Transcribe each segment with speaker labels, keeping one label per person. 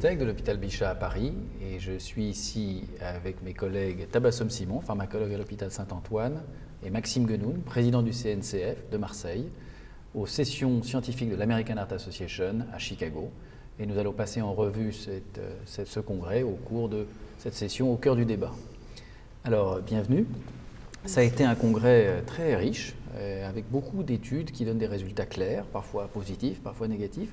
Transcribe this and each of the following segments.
Speaker 1: De l'hôpital Bichat à Paris et je suis ici avec mes collègues Tabassom Simon, pharmacologue à l'hôpital Saint-Antoine, et Maxime Genoun, président du CNCF de Marseille, aux sessions scientifiques de l'American Heart Association à Chicago. Et nous allons passer en revue ce congrès au cours de cette session au cœur du débat. Alors, bienvenue. Ça a été un congrès euh, très riche, euh, avec beaucoup d'études qui donnent des résultats clairs, parfois positifs, parfois négatifs.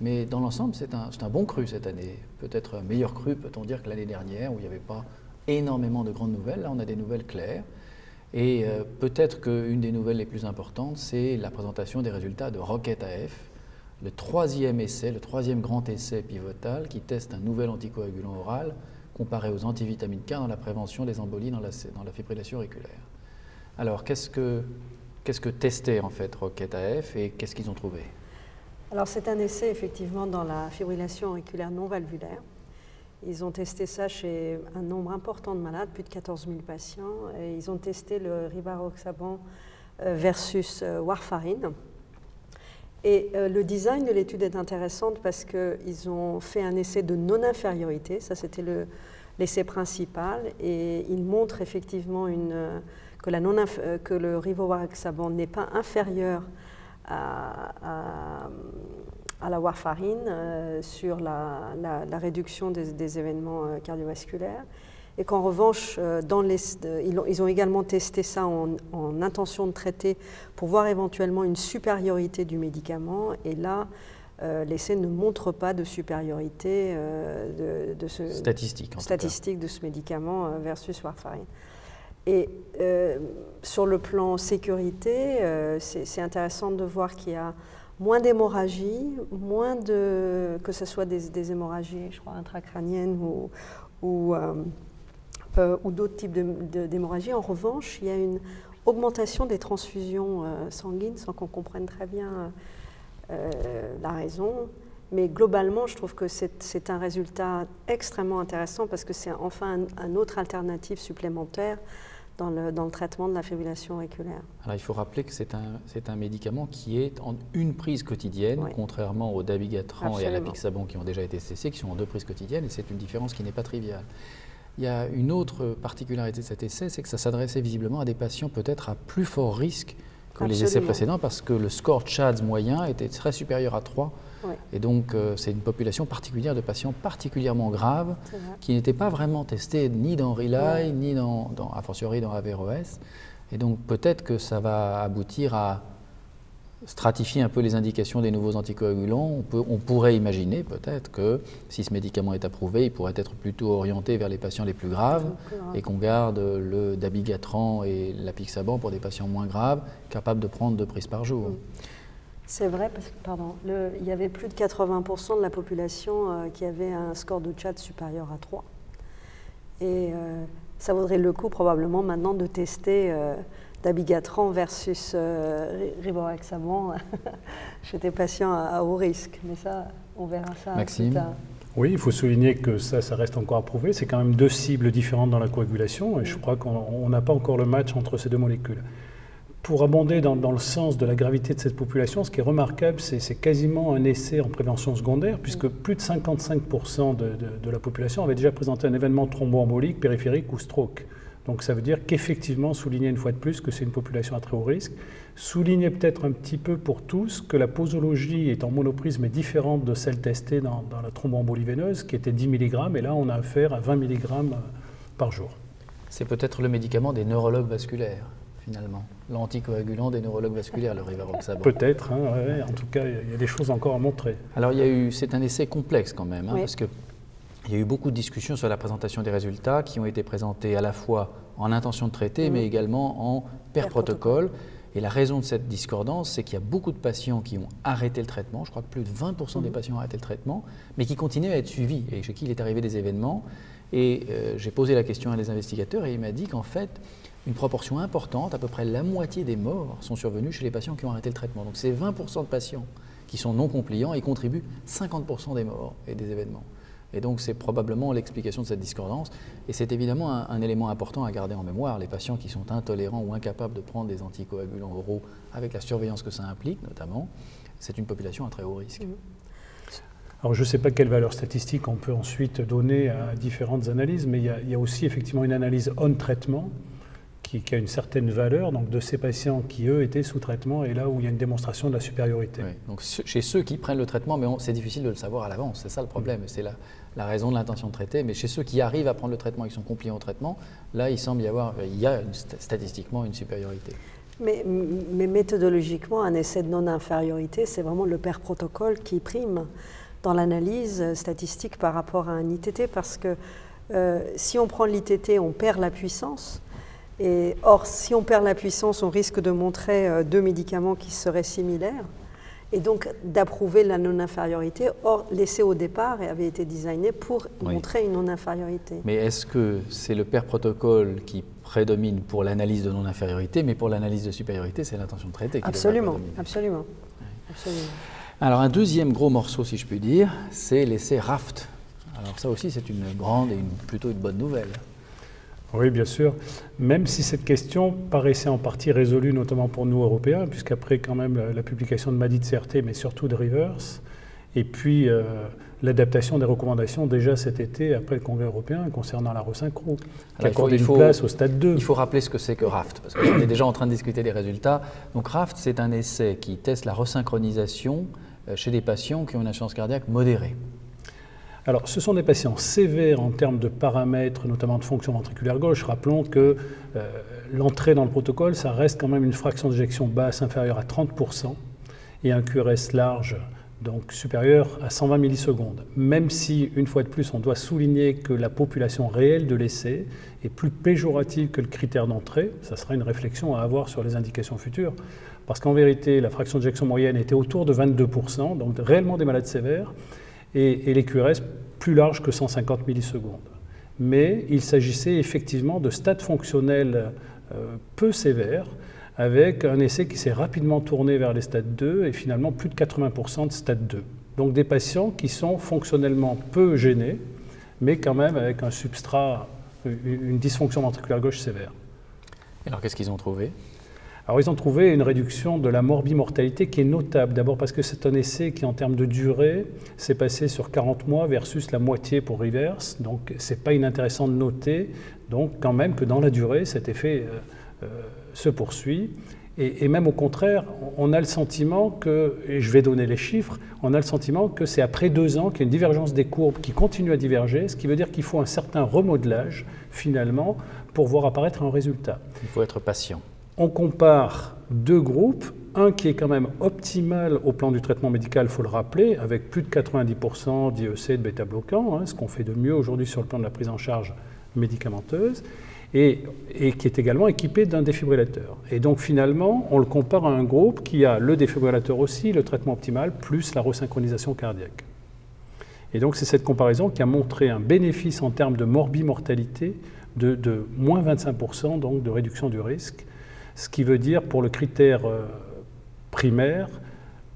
Speaker 1: Mais dans l'ensemble, c'est un, un, bon cru cette année. Peut-être un meilleur cru, peut-on dire, que l'année dernière, où il n'y avait pas énormément de grandes nouvelles. Là, on a des nouvelles claires. Et euh, peut-être qu'une des nouvelles les plus importantes, c'est la présentation des résultats de Rocket AF, le troisième essai, le troisième grand essai pivotal qui teste un nouvel anticoagulant oral comparé aux antivitamines K dans la prévention des embolies dans la, dans la fibrillation auriculaire. Alors, qu'est-ce que, qu'est-ce que testait en fait Rocket AF et qu'est-ce qu'ils ont trouvé?
Speaker 2: Alors, c'est un essai effectivement dans la fibrillation auriculaire non valvulaire. Ils ont testé ça chez un nombre important de malades, plus de 14 000 patients, et ils ont testé le rivaroxaban euh, versus euh, warfarine. Et euh, le design de l'étude est intéressant parce qu'ils ont fait un essai de non-infériorité, ça c'était l'essai principal, et ils montrent effectivement une, que, la non que le rivaroxaban n'est pas inférieur à, à, la warfarine euh, sur la, réduction des, événements euh, cardiovasculaires. Et qu'en revanche, dans les, ils, ont, également testé ça en, intention de traiter pour voir éventuellement une supériorité du médicament. Et là, euh, l'essai ne montre pas de supériorité de, ce,
Speaker 1: statistique,
Speaker 2: statistique de ce médicament versus warfarine. Et sur le plan sécurité, c'est intéressant de voir qu'il y a moins d'hémorragie, moins de que ce soit des, hémorragies, je crois intracrâniennes ou, euh, d'autres types d'hémorragie. En revanche, il y a une augmentation des transfusions euh, sanguines sans qu'on comprenne très bien euh, la raison. Mais globalement, je trouve que c'est un résultat extrêmement intéressant parce que c'est enfin un, autre alternative supplémentaire dans le, dans le, traitement de la fibrillation auriculaire.
Speaker 1: Alors, il faut rappeler que c'est un, un, médicament qui est en une prise quotidienne, contrairement au dabigatran et à l'apixaban qui ont déjà été cessés, qui sont en deux prises quotidiennes, et c'est une différence qui n'est pas triviale. Il y a une autre particularité de cet essai, c'est que ça s'adressait visiblement à des patients peut-être à plus fort risque que les essais précédents parce que le score CHADS moyen était très supérieur à 3. Et donc, euh, c'est une population particulière de patients particulièrement graves qui n'étaient pas vraiment testés ni dans RELY, ni dans, dans, a fortiori dans AVROS. Et donc, peut-être que ça va aboutir à stratifier un peu les indications des nouveaux anticoagulants, on, pourrait imaginer peut-être que si ce médicament est approuvé, il pourrait être plutôt orienté vers les patients les plus graves et qu'on garde le dabigatran et l'apixaban pour des patients moins graves, capables de prendre deux prises par jour.
Speaker 2: C'est vrai, parce que pardon, il y avait plus de 80% de la population euh, qui avait un score de chat supérieur à 3. Et euh, ça vaudrait le coup probablement maintenant de tester euh, Dabigatran versus euh, rivaroxaban chez des patients à, haut risque. Mais ça, on verra ça
Speaker 1: Maxime? plus tard.
Speaker 3: Oui, il faut souligner que ça, ça reste encore à prouver. C'est quand même deux cibles différentes dans la coagulation et je crois qu'on n'a pas encore le match entre ces deux molécules. Pour abonder dans, le sens de la gravité de cette population, ce qui est remarquable, c'est quasiment un essai en prévention secondaire, puisque plus de 55% de, de, la population avait déjà présenté un événement thromboembolique, périphérique ou stroke. Donc ça veut dire qu'effectivement, souligner une fois de plus que c'est une population à très haut risque, souligner peut-être un petit peu pour tous que la posologie est en monoprisme est différente de celle testée dans, la thromboembolie veineuse, qui était 10 mg, et là on a affaire à 20 mg par jour.
Speaker 1: C'est peut-être le médicament des neurologues vasculaires finalement, l'anticoagulant des neurologues vasculaires, le rivaroxaban.
Speaker 3: Peut-être, hein, en tout cas, il y a des choses encore à montrer.
Speaker 1: Alors, il y a eu, c'est un essai complexe quand même, hein, parce que il y a eu beaucoup de discussions sur la présentation des résultats qui ont été présentés à la fois en intention de traiter, mais également en per protocole. Et la raison de cette discordance, c'est qu'il y a beaucoup de patients qui ont arrêté le traitement. Je crois que plus de 20% des patients ont arrêté le traitement, mais qui continuent à être suivis et chez qui il est arrivé des événements. Et euh, j'ai posé la question à des investigateurs et il m'a dit qu'en fait, une proportion importante, à peu près la moitié des morts, sont survenus chez les patients qui ont arrêté le traitement. Donc c'est 20% de patients qui sont non compliants et contribuent 50% des morts et des événements. Et donc c'est probablement l'explication de cette discordance. Et c'est évidemment un, élément important à garder en mémoire. Les patients qui sont intolérants ou incapables de prendre des anticoagulants oraux, avec la surveillance que ça implique notamment, c'est une population à très haut risque.
Speaker 3: Alors je ne sais pas quelle valeur statistique on peut ensuite donner à différentes analyses, mais il y y a aussi effectivement une analyse on-traitement qui, qui, a une certaine valeur, donc de ces patients qui, eux, étaient sous traitement, et là où il y a une démonstration de la supériorité.
Speaker 1: Oui, donc chez ceux qui prennent le traitement, mais c'est difficile de le savoir à l'avance, c'est ça le problème, c'est la, la, raison de l'intention de traiter, mais chez ceux qui arrivent à prendre le traitement et qui sont compliants au traitement, là, il semble y avoir, il y a une, statistiquement une supériorité.
Speaker 2: Mais, mais, méthodologiquement, un essai de non-infériorité, c'est vraiment le père protocole qui prime dans l'analyse statistique par rapport à un ITT, parce que euh, si on prend l'ITT, on perd la puissance, et, or, si on perd la puissance, on risque de montrer euh, deux médicaments qui seraient similaires et donc d'approuver la non-infériorité. Or, l'essai au départ avait été designé pour oui. montrer une non-infériorité.
Speaker 1: Mais est-ce que c'est le pair protocole qui prédomine pour l'analyse de non-infériorité, mais pour l'analyse de supériorité, c'est l'intention de traiter qui
Speaker 2: Absolument, absolument.
Speaker 1: Oui. absolument. Alors, un deuxième gros morceau, si je puis dire, c'est l'essai RAFT. Alors, ça aussi, c'est une grande et une, plutôt une bonne nouvelle.
Speaker 3: Oui, bien sûr. Même si cette question paraissait en partie résolue, notamment pour nous Européens, puisqu'après quand même la, publication de MADI de CRT, mais surtout de Rivers, et puis euh, l'adaptation des recommandations déjà cet été après le Congrès européen concernant la resynchro, qui accorde une place au stade 2.
Speaker 1: Il faut rappeler ce que c'est que RAFT, parce qu'on est déjà en train de discuter des résultats. Donc RAFT, c'est un essai qui teste la resynchronisation euh, chez des patients qui ont une insuffisance cardiaque modérée.
Speaker 3: Alors, ce sont des patients sévères en termes de paramètres, notamment de fonction ventriculaire gauche. Rappelons que euh, l'entrée dans le protocole, ça reste quand même une fraction d'éjection basse inférieure à 30% et un QRS large, donc supérieur à 120 millisecondes. Même si, une fois de plus, on doit souligner que la population réelle de l'essai est plus péjorative que le critère d'entrée, ça sera une réflexion à avoir sur les indications futures. Parce qu'en vérité, la fraction d'éjection moyenne était autour de 22%, donc réellement des malades sévères et, et les QRS plus larges que 150 millisecondes. Mais il s'agissait effectivement de stades fonctionnels euh, peu sévères, avec un essai qui s'est rapidement tourné vers les stades 2 et finalement plus de 80% de stade 2. Donc des patients qui sont fonctionnellement peu gênés, mais quand même avec un substrat, une dysfonction ventriculaire gauche sévère.
Speaker 1: Alors qu'est-ce qu'ils ont trouvé?
Speaker 3: Alors ils ont trouvé une réduction de la morbimortalité qui est notable. D'abord parce que c'est un essai qui en termes de durée s'est passé sur 40 mois versus la moitié pour Rivers. Donc c'est pas inintéressant de noter donc quand même que dans la durée cet effet euh, euh, se poursuit. Et, même au contraire, on a le sentiment que, et je vais donner les chiffres, on a le sentiment que c'est après deux ans qu'il y a une divergence des courbes qui continue à diverger, ce qui veut dire qu'il faut un certain remodelage finalement pour voir apparaître un résultat.
Speaker 1: Il faut être patient
Speaker 3: on compare deux groupes, un qui est quand même optimal au plan du traitement médical, il faut le rappeler, avec plus de 90% d'IEC de bêta-bloquants, hein, ce qu'on fait de mieux aujourd'hui sur le plan de la prise en charge médicamenteuse, et, qui est également équipé d'un défibrillateur. Et donc finalement, on le compare à un groupe qui a le défibrillateur aussi, le traitement optimal, plus la resynchronisation cardiaque. Et donc c'est cette comparaison qui a montré un bénéfice en termes de morbimortalité de, de moins 25% donc de réduction du risque, ce qui veut dire pour le critère euh, primaire,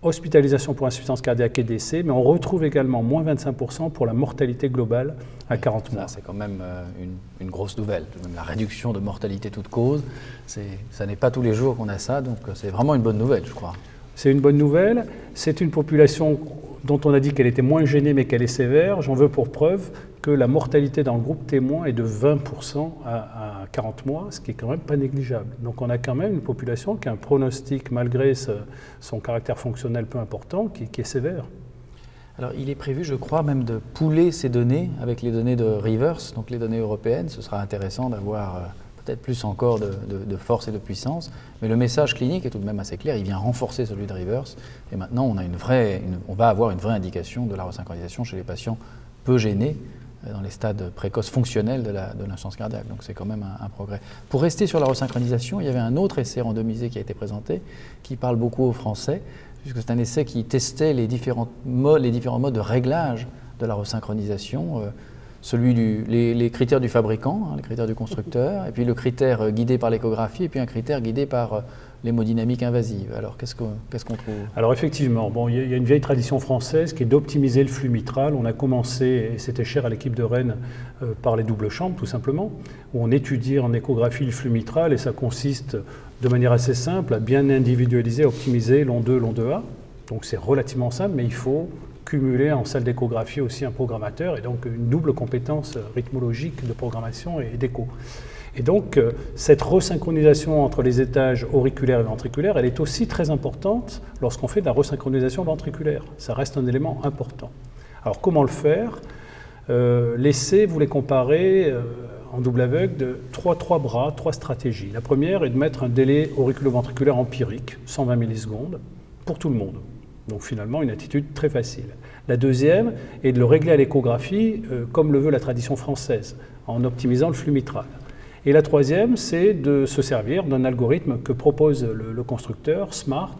Speaker 3: hospitalisation pour insuffisance cardiaque et décès, mais on retrouve également moins 25% pour la mortalité globale à 40 mois.
Speaker 1: C'est quand même euh, une, une, grosse nouvelle. La réduction de mortalité toute cause, ça n'est pas tous les jours qu'on a ça, donc euh, c'est vraiment une bonne nouvelle, je crois.
Speaker 3: C'est une bonne nouvelle. C'est une population dont on a dit qu'elle était moins gênée mais qu'elle est sévère. J'en veux pour preuve que la mortalité dans le groupe témoin est de 20% à, à, 40 mois, ce qui est quand même pas négligeable. Donc on a quand même une population qui a un pronostic, malgré son caractère fonctionnel peu important, qui, est sévère.
Speaker 1: Alors il est prévu, je crois, même de pouler ces données avec les données de Rivers, donc les données européennes. Ce sera intéressant d'avoir euh, peut-être plus encore de, force et de puissance. Mais le message clinique est tout de même assez clair. Il vient renforcer celui de Rivers. Et maintenant, on, a une vraie, on va avoir une vraie indication de la resynchronisation chez les patients peu gênés dans les stades précoces fonctionnels de l'insuffisance cardiaque. Donc c'est quand même un, un, progrès. Pour rester sur la resynchronisation, il y avait un autre essai randomisé qui a été présenté, qui parle beaucoup aux Français, puisque c'est un essai qui testait les différents modes, les différents modes de réglage de la resynchronisation. Euh, celui du, les, critères du fabricant, hein, les critères du constructeur, et puis le critère euh, guidé par l'échographie, et puis un critère guidé par euh, l'hémodynamique invasive. Alors qu'est-ce qu'on qu qu trouve?
Speaker 3: Alors effectivement, bon, il y, a une vieille tradition française qui est d'optimiser le flux mitral. On a commencé, et c'était cher à l'équipe de Rennes, euh, par les doubles chambres tout simplement, où on étudie en échographie le flux mitral, et ça consiste de manière assez simple à bien individualiser, optimiser long 2, long 2A. Donc c'est relativement simple, mais il faut cumuler en salle d'échographie aussi un programmateur et donc une double compétence rythmologique de programmation et d'écho. Et donc, euh, cette resynchronisation entre les étages auriculaires et ventriculaires, elle est aussi très importante lorsqu'on fait de la resynchronisation ventriculaire. Ça reste un élément important. Alors, comment le faire? Euh, L'essai voulait comparer euh, en double aveugle de trois, trois bras, trois stratégies. La première est de mettre un délai auriculo-ventriculaire empirique, 120 millisecondes, pour tout le monde. Donc finalement, une attitude très facile. La deuxième est de le régler à l'échographie, comme le veut la tradition française, en optimisant le flux mitral. Et la troisième, c'est de se servir d'un algorithme que propose le, constructeur, SMART,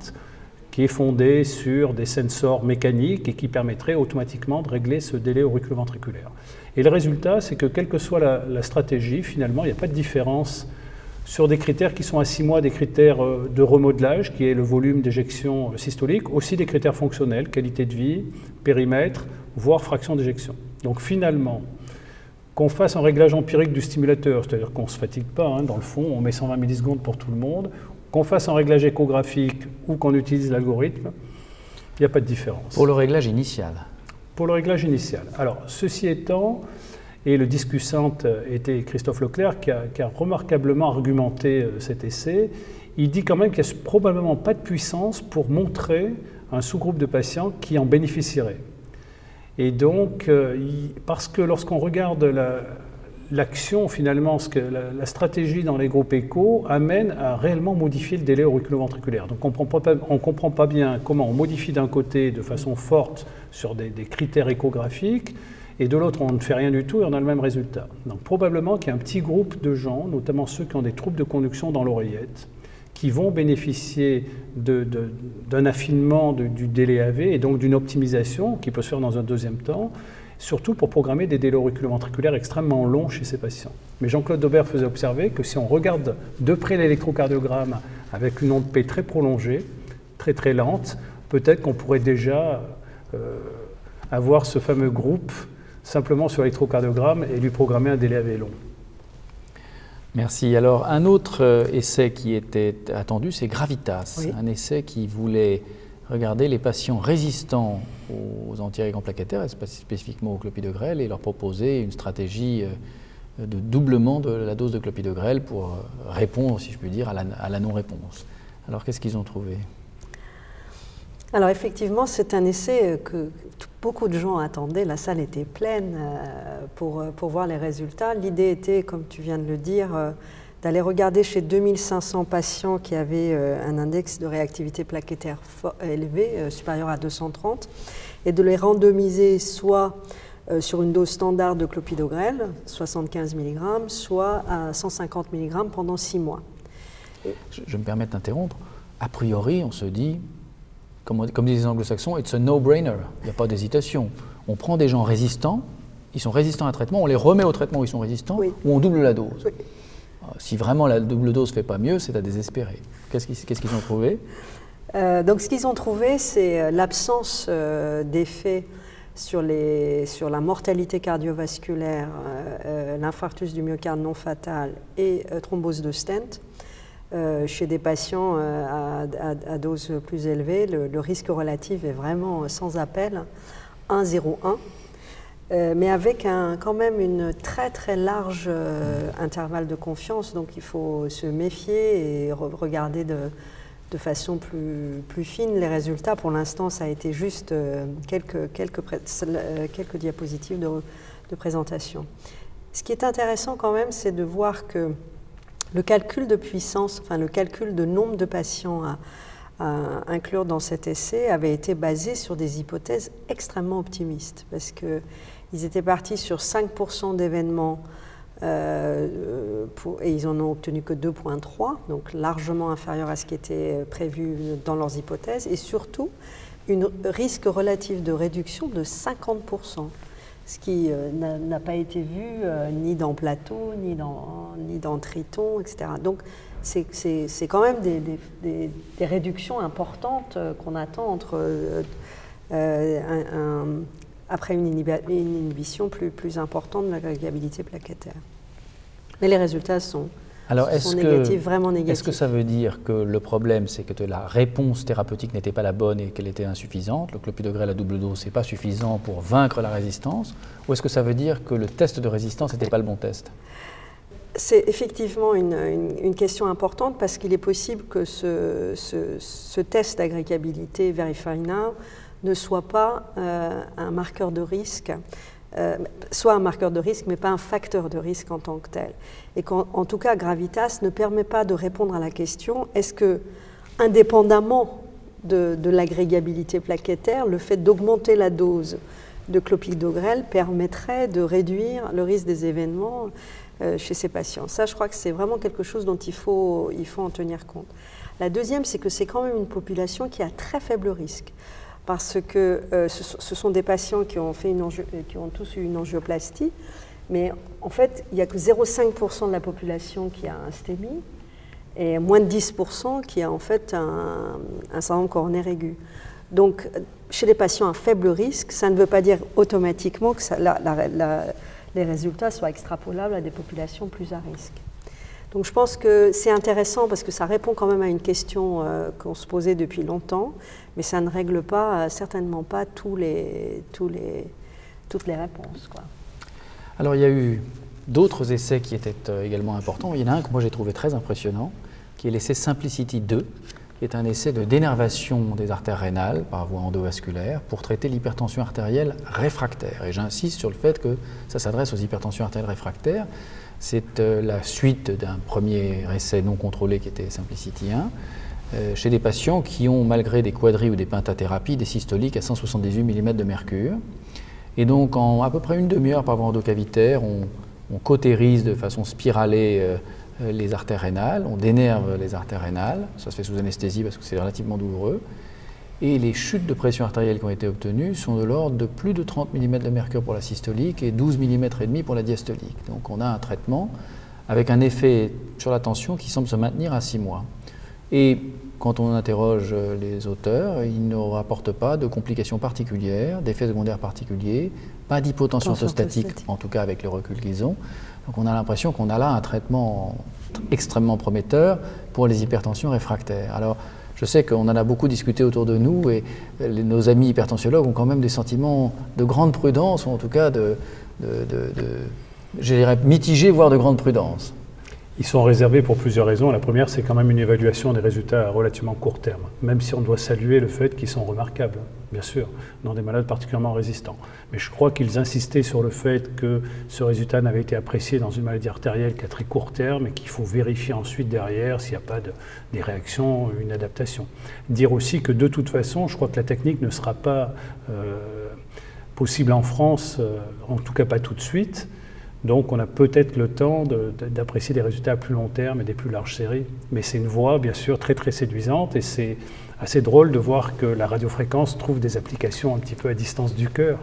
Speaker 3: qui est fondé sur des sensors mécaniques et qui permettrait automatiquement de régler ce délai auriculoventriculaire. Et le résultat, c'est que quelle que soit la, stratégie, finalement, il n'y a pas de différence sur des critères qui sont à 6 mois des critères euh, de remodelage, qui est le volume d'éjection systolique, aussi des critères fonctionnels, qualité de vie, périmètre, voire fraction d'éjection. Donc finalement, qu'on fasse un réglage empirique du stimulateur, c'est-à-dire qu'on ne se fatigue pas, hein, dans le fond, on met 120 millisecondes pour tout le monde, qu'on fasse un réglage échographique ou qu'on utilise l'algorithme, il n'y a pas de différence.
Speaker 1: Pour le réglage initial
Speaker 3: Pour le réglage initial. Alors, ceci étant, et le discussant était Christophe Leclerc qui a, remarquablement argumenté euh, cet essai, il dit quand même qu'il n'y a probablement pas de puissance pour montrer un sous-groupe de patients qui en bénéficierait. Et donc, euh, parce que lorsqu'on regarde l'action, finalement, ce que la, stratégie dans les groupes échos amène à réellement modifier le délai auriculoventriculaire. Donc, on ne comprend pas bien comment on modifie d'un côté de façon forte sur des critères échographiques, et de l'autre, on ne fait rien du tout et on a le même résultat. Donc, probablement qu'il y a un petit groupe de gens, notamment ceux qui ont des troubles de conduction dans l'oreillette, qui vont bénéficier d'un affinement du délai AV et donc d'une optimisation qui peut se faire dans un deuxième temps, surtout pour programmer des délais auriculoventriculaires extrêmement longs chez ces patients. Mais Jean-Claude Daubert faisait observer que si on regarde de près l'électrocardiogramme avec une onde P très prolongée, très très lente, peut-être qu'on pourrait déjà euh, avoir ce fameux groupe simplement sur l'électrocardiogramme et lui programmer un délai AV long.
Speaker 1: Merci. Alors, un autre euh, essai qui était attendu, c'est Gravitas, un essai qui voulait regarder les patients résistants aux antiérégants plaquettaires, spécifiquement au clopidogrel, et leur proposer une stratégie euh, de doublement de la dose de clopidogrel pour euh, répondre, si je puis dire, à la, non-réponse. Alors, qu'est-ce qu'ils ont trouvé?
Speaker 2: Alors effectivement, c'est un essai que beaucoup de gens attendaient. La salle était pleine euh, pour, euh, pour voir les résultats. L'idée était, comme tu viens de le dire, euh, d'aller regarder chez 2500 patients qui avaient un index de réactivité plaquettaire élevé, supérieur à 230, et de les randomiser soit sur une dose standard de clopidogrel, 75 mg, soit à 150 mg pendant 6 mois.
Speaker 1: Je me permets d'interrompre. A priori, on se dit, comme, disent les anglo-saxons, it's a no-brainer. Il n'y a pas d'hésitation. On prend des gens résistants, ils sont résistants à un traitement, on les remet au traitement où ils sont résistants, ou on double la dose. Euh, si vraiment la double dose ne fait pas mieux, c'est à désespérer. Qu'est-ce qu'ils ont trouvé?
Speaker 2: Euh, Donc, ce qu'ils ont trouvé, c'est euh, l'absence d'effet sur, sur, la mortalité cardiovasculaire, l'infarctus du myocarde non fatal et thrombose de stent. Euh, chez des patients euh, à, dose plus élevée, le, risque relatif est vraiment sans appel, 1,01, euh, mais avec quand même une très très large intervalle de confiance, donc il faut se méfier et regarder de, façon plus, fine les résultats. Pour l'instant, ça a été juste quelques, quelques, quelques diapositives de présentation. Ce qui est intéressant quand même, c'est de voir que le calcul de puissance, enfin le calcul de nombre de patients à, inclure dans cet essai avait été basé sur des hypothèses extrêmement optimistes, parce qu'ils étaient partis sur 5% d'événements euh, et ils en ont obtenu que 2,3, donc largement inférieur à ce qui était prévu dans leurs hypothèses, et surtout un risque relatif de réduction de 50% ce qui euh, n'a pas été vu euh, ni dans Plateau, ni dans, ni dans Triton, etc. Donc c'est quand même des, des, des, réductions importantes euh, qu'on attend entre, un, après une, inhibition plus, plus importante de la variabilité plaquettaire. Mais les résultats sont
Speaker 1: Alors, est-ce que, vraiment Est-ce que ça veut dire que le problème, c'est que la réponse thérapeutique n'était pas la bonne et qu'elle était insuffisante Le clopidogrel à double dose, n'est pas suffisant pour vaincre la résistance Ou est-ce que ça veut dire que le test de résistance n'était pas le bon test?
Speaker 2: C'est effectivement une, question importante parce qu'il est possible que ce, test d'agrégabilité Verify Now ne soit pas euh, un marqueur de risque euh, soit un marqueur de risque, mais pas un facteur de risque en tant que tel. Et qu'en tout cas, Gravitas ne permet pas de répondre à la question est-ce que, indépendamment de, l'agrégabilité plaquettaire, le fait d'augmenter la dose de clopidogrel permettrait de réduire le risque des événements chez ces patients Ça, je crois que c'est vraiment quelque chose dont il faut, il faut en tenir compte. La deuxième, c'est que c'est quand même une population qui a très faible risque parce que euh, ce, sont des patients qui ont, fait une qui ont tous eu une angioplastie, mais en fait, il n'y a que 0,5% de la population qui a un STEMI et moins de 10% qui a en fait un, un syndrome coronaire aigu. Donc, chez les patients à faible risque, ça ne veut pas dire automatiquement que les résultats soient extrapolables à des populations plus à risque. Donc je pense que c'est intéressant parce que ça répond quand même à une question euh, qu'on se posait depuis longtemps, mais ça ne règle pas, euh, certainement pas toutes les réponses.
Speaker 1: Alors il y a eu d'autres essais qui étaient euh, également importants. Il y en a un que moi j'ai trouvé très impressionnant, qui est l'essai Simplicity 2, est un essai de dénervation des artères rénales par voie endovasculaire pour traiter l'hypertension artérielle réfractaire. Et j'insiste sur le fait que ça s'adresse aux hypertensions artérielles réfractaires c'est euh, la suite d'un premier essai non contrôlé qui était Simplicity 1, euh, chez des patients qui ont, malgré des quadris ou des pentathérapies, des systoliques à 178 mm de mercure. Et donc, en à peu près une demi-heure par voie endocavitaire, on, on cautérise de façon spiralée euh, les artères rénales, on dénerve les artères rénales, ça se fait sous anesthésie parce que c'est relativement douloureux. Et les chutes de pression artérielle qui ont été obtenues sont de l'ordre de plus de 30 mm de mercure pour la systolique et 12 mm et demi pour la diastolique. Donc on a un traitement avec un effet sur la tension qui semble se maintenir à 6 mois. Et quand on interroge les auteurs, ils ne rapportent pas de complications particulières, d'effets secondaires particuliers, pas d'hypotension orthostatique, en tout cas avec le recul qu'ils ont. Donc on a l'impression qu'on a là un traitement extrêmement prometteur pour les hypertensions réfractaires. Alors, je sais qu'on en a beaucoup discuté autour de nous et nos amis hypertensiologues ont quand même des sentiments de grande prudence, ou en tout cas de, je dirais, mitigés, voire de grande prudence.
Speaker 3: Ils sont réservés pour plusieurs raisons. La première, c'est quand même une évaluation des résultats à relativement court terme, même si on doit saluer le fait qu'ils sont remarquables, bien sûr, dans des malades particulièrement résistants. Mais je crois qu'ils insistaient sur le fait que ce résultat n'avait été apprécié dans une maladie artérielle qu'à très court terme et qu'il faut vérifier ensuite derrière s'il n'y a pas de, des réactions, une adaptation. Dire aussi que de toute façon, je crois que la technique ne sera pas euh, possible en France, euh, en tout cas pas tout de suite. Donc on a peut-être le temps d'apprécier des résultats à plus long terme et des plus larges séries. Mais c'est une voie bien sûr très très séduisante et c'est assez drôle de voir que la radiofréquence trouve des applications un petit peu à distance du cœur.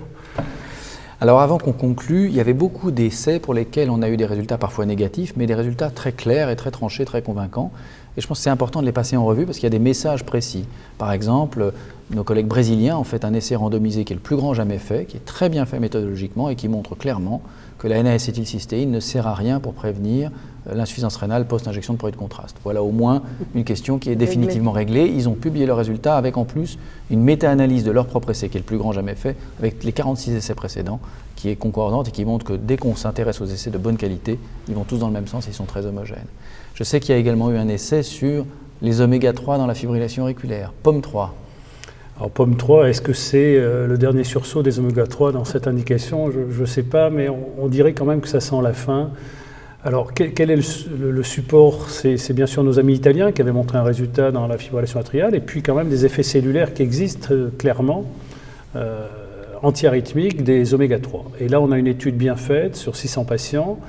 Speaker 1: Alors avant qu'on conclue, il y avait beaucoup d'essais pour lesquels on a eu des résultats parfois négatifs, mais des résultats très clairs et très tranchés, très convaincants. Et je pense que c'est important de les passer en revue parce qu'il y a des messages précis. Par exemple, nos collègues brésiliens ont fait un essai randomisé qui est le plus grand jamais fait, qui est très bien fait méthodologiquement et qui montre clairement que la NA-acétylcystéine ne sert à rien pour prévenir euh, l'insuffisance rénale post-injection de produits de contraste. Voilà au moins une question qui est définitivement réglée. Ils ont publié leurs résultats avec en plus une méta-analyse de leur propre essai, qui est le plus grand jamais fait, avec les 46 essais précédents, qui est concordante et qui montre que dès qu'on s'intéresse aux essais de bonne qualité, ils vont tous dans le même sens et ils sont très homogènes. Je sais qu'il y a également eu un essai sur les oméga 3 dans la fibrillation auriculaire, POM 3.
Speaker 3: Alors POM 3, est-ce que c'est euh, le dernier sursaut des oméga 3 dans cette indication? Je ne sais pas, mais on, dirait quand même que ça sent la fin. Alors quel, est le, support? C'est bien sûr nos amis italiens qui avaient montré un résultat dans la fibrillation atriale, et puis quand même des effets cellulaires qui existent euh, clairement. Euh, antiarythmiques des oméga 3. Et là, on a une étude bien faite sur 600 patients,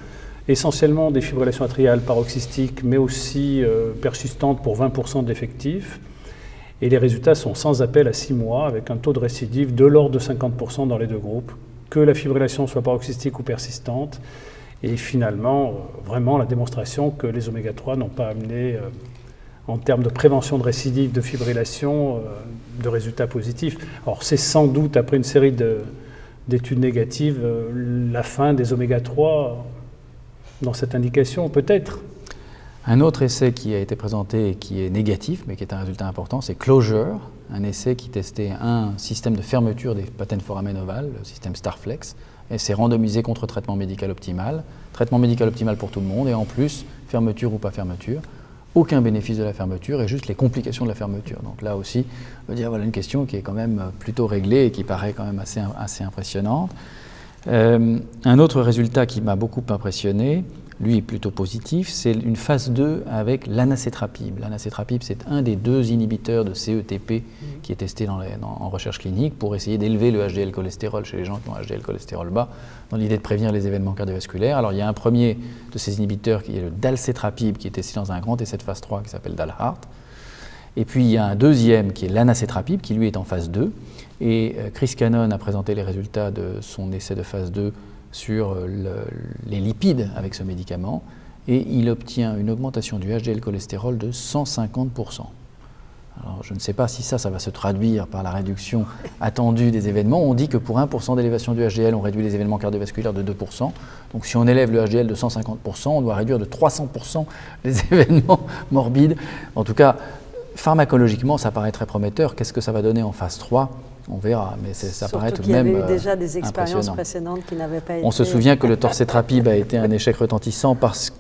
Speaker 3: essentiellement des fibrillations atriales paroxystiques, mais aussi persistantes pour 20% d'effectifs. Et les résultats sont sans appel à 6 mois, avec un taux de récidive de l'ordre de 50% dans les deux groupes, que la fibrillation soit paroxystique ou persistante. Et finalement, euh, vraiment la démonstration que les oméga 3 n'ont pas amené, euh, en termes de prévention de récidive de fibrillation, euh, de résultats positifs. Alors c'est sans doute, après une série d'études négatives, la fin des oméga 3 dans cette indication, peut-être.
Speaker 1: Un autre essai qui a été présenté et qui est négatif, mais qui est un résultat important, c'est Closure, un essai qui testait un système de fermeture des patènes foramen ovales, le système Starflex, et c'est randomisé contre traitement médical optimal. Traitement médical optimal pour tout le monde, et en plus, fermeture ou pas fermeture. Aucun bénéfice de la fermeture et juste les complications de la fermeture. Donc là aussi, on dire voilà une question qui est quand même plutôt réglée et qui paraît quand même assez, assez impressionnante. Euh, un autre résultat qui m'a beaucoup impressionné, lui est plutôt positif, c'est une phase 2 avec l'anacétrapib. L'anacétrapib, c'est un des deux inhibiteurs de CETP qui est testé en recherche clinique pour essayer d'élever le HDL cholestérol chez les gens qui ont HDL cholestérol bas, dans l'idée de prévenir les événements cardiovasculaires. Alors il y a un premier de ces inhibiteurs qui est le dalcétrapib, qui est testé dans un grand essai de phase 3 qui s'appelle DALHART. Et puis il y a un deuxième qui est l'anacétrapib, qui lui est en phase 2. Et euh, Chris Cannon a présenté les résultats de son essai de phase 2 sur les lipides avec ce médicament et il obtient une augmentation du HDL cholestérol de 150%. Alors, je ne sais pas si ça, ça va se traduire par la réduction attendue des événements. On dit que pour 1% d'élévation du HDL, on réduit les événements cardiovasculaires de 2%. Donc si on élève le HDL de 150%, on doit réduire de 300% les événements morbides. En tout cas, pharmacologiquement, ça paraît très prometteur. Qu'est-ce que ça va donner en phase 3 on verra, mais ça paraît tout de même.
Speaker 2: Il y avait eu déjà des expériences précédentes qui n'avaient pas été.
Speaker 1: On se souvient que le torcetrapib a été un échec retentissant,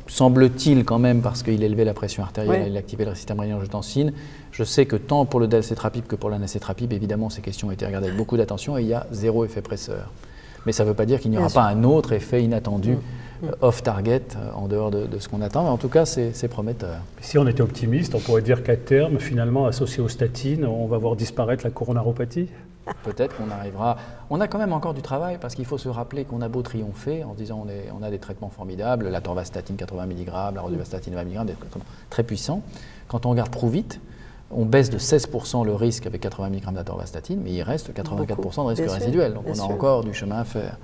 Speaker 1: semble-t-il quand même, parce qu'il élevait la pression artérielle et il activait le système rénine-angiotensine. Je sais que tant pour le dalcetrapib que pour l'anacétrapib, évidemment, ces questions ont été regardées avec beaucoup d'attention et il y a zéro effet presseur. Mais ça ne veut pas dire qu'il n'y aura pas un autre effet inattendu. Mm. Euh, off-target, euh, en dehors de, ce qu'on attend. Mais en tout cas, c'est prometteur.
Speaker 3: Si on était optimiste, on pourrait dire qu'à terme, finalement, associé aux statines, on va voir disparaître la coronaropathie
Speaker 1: Peut-être qu'on arrivera. On a quand même encore du travail parce qu'il faut se rappeler qu'on a beau triompher en disant on, on a des traitements formidables, la torvastatine 80 mg, la rosuvastatine 20 mg, des traitements très puissants. Quand on regarde vite, on baisse de 16% le risque avec 80 mg d'atorvastatine, mais il reste 84% de risque résiduel. donc on a encore du chemin à faire.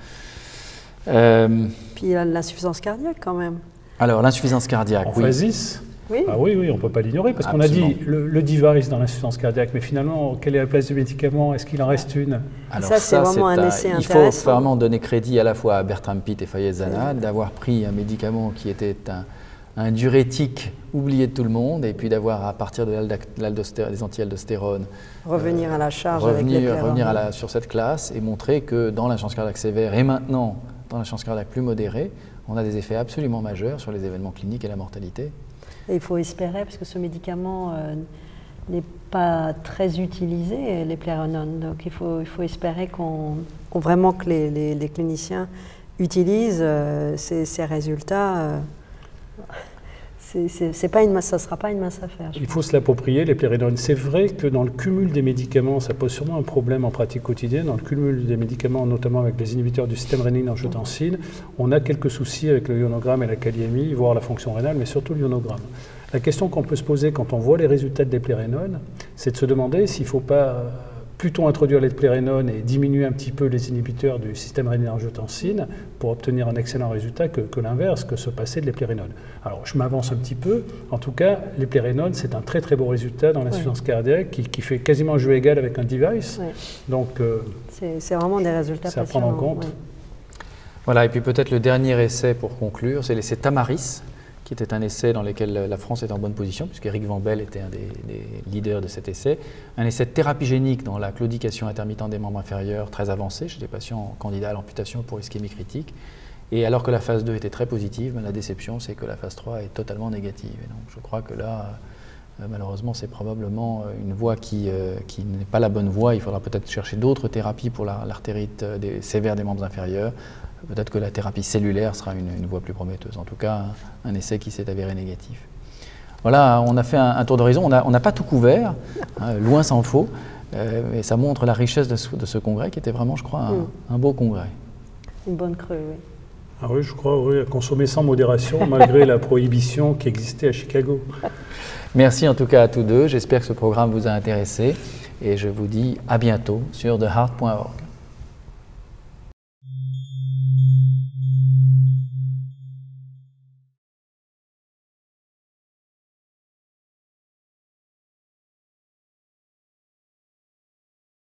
Speaker 2: Euh, Puis il y a l'insuffisance cardiaque quand même.
Speaker 1: Alors l'insuffisance cardiaque,
Speaker 3: en oui. Oui. Ah oui, oui, on ne peut pas l'ignorer, parce qu'on a dit le, le, device dans l'insuffisance cardiaque, mais finalement, quelle est la place du médicament? Est-ce qu'il en reste une?
Speaker 2: Alors ça, c'est vraiment un essai
Speaker 1: Il faut vraiment donner crédit à la fois à Bertram Pitt et Fayez Zana d'avoir pris un médicament qui était un, un, diurétique oublié de tout le monde, et puis d'avoir, à partir de des anti-aldostérone,
Speaker 2: revenir à la charge
Speaker 1: revenir, avec revenir à la, sur cette classe et montrer que dans l'insuffisance cardiaque sévère et maintenant dans l'insuffisance cardiaque plus modérée, on a des effets absolument majeurs sur les événements cliniques et la mortalité.
Speaker 2: Il faut espérer, parce que ce médicament euh, n'est pas très utilisé, les pléronones. Donc il faut, il faut espérer qu'on, vraiment que les, les, cliniciens utilisent euh, ces, ces, résultats. Euh, c'est pas une ça ne sera pas une mince affaire.
Speaker 3: Il faut se l'approprier, les plérénones. C'est vrai que dans le cumul des médicaments, ça pose sûrement un problème en pratique quotidienne. Dans le cumul des médicaments, notamment avec les inhibiteurs du système rénine-angiotensine, on a quelques soucis avec le ionogramme et la kaliémie, voire la fonction rénale, mais surtout l'ionogramme. La question qu'on peut se poser quand on voit les résultats des plérénones, c'est de se demander s'il ne faut pas plutôt introduire les plérénones et diminuer un petit peu les inhibiteurs du système rénine-angiotensine pour obtenir un excellent résultat que, l'inverse, que se passer de l'éplérénone. Alors je m'avance un petit peu. En tout cas, l'éplérénone, c'est un très très beau résultat dans l'insuffisance cardiaque qui, fait quasiment jeu égal avec un device. Donc
Speaker 2: euh, c'est vraiment des résultats
Speaker 3: à prendre en compte.
Speaker 1: Voilà, et puis peut-être le dernier essai pour conclure, c'est l'essai Tamaris, qui était un essai dans lequel la France est en bonne position, puisqu'Éric Van Bell était un des, leaders de cet essai. Un essai thérapie génique dans la claudication intermittente des membres inférieurs très avancé chez des patients candidats à l'amputation pour ischémie critique. Et alors que la phase 2 était très positive, ben, la déception, c'est que la phase 3 est totalement négative. Et donc je crois que là, euh, malheureusement, c'est probablement euh, une voie euh, qui n'est pas la bonne voie. Il faudra peut-être chercher d'autres thérapies pour l'artérite sévère des membres inférieurs, peut-être que la thérapie cellulaire sera une, voie plus prometteuse. En tout cas, un, essai qui s'est avéré négatif. Voilà, on a fait un, tour d'horizon. On n'a pas tout couvert, hein, loin s'en faut, euh, et ça montre la richesse de ce, congrès qui était vraiment, je crois, un, beau congrès.
Speaker 2: Une bonne crue, oui.
Speaker 3: Ah oui, je crois, oui, consommer sans modération malgré la prohibition qui existait à Chicago.
Speaker 1: Merci en tout cas à tous deux. J'espère que ce programme vous a intéressé et je vous dis à bientôt sur theheart.org.